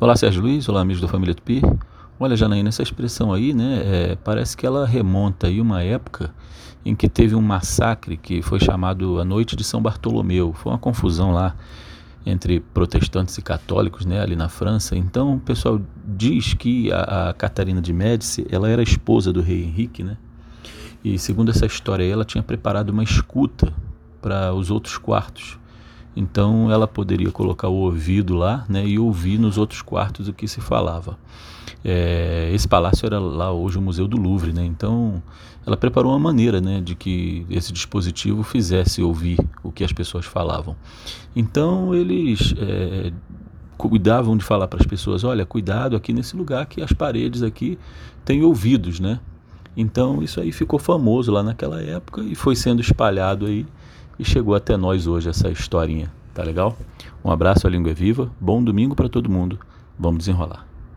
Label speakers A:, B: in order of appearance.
A: Olá, Sérgio Luiz. Olá, amigos da família Tupi. Olha, Janaína, essa expressão aí, né, é, parece que ela remonta aí uma época em que teve um massacre que foi chamado a Noite de São Bartolomeu. Foi uma confusão lá entre protestantes e católicos, né, ali na França. Então, o pessoal diz que a, a Catarina de Médici, ela era esposa do rei Henrique, né? E segundo essa história, ela tinha preparado uma escuta para os outros quartos então ela poderia colocar o ouvido lá né, e ouvir nos outros quartos o que se falava. É, esse palácio era lá hoje o Museu do Louvre, né? então ela preparou uma maneira né, de que esse dispositivo fizesse ouvir o que as pessoas falavam. Então eles é, cuidavam de falar para as pessoas: olha, cuidado aqui nesse lugar que as paredes aqui têm ouvidos, né? Então isso aí ficou famoso lá naquela época e foi sendo espalhado aí e chegou até nós hoje essa historinha, tá legal? Um abraço, a língua é viva, bom domingo para todo mundo, vamos desenrolar.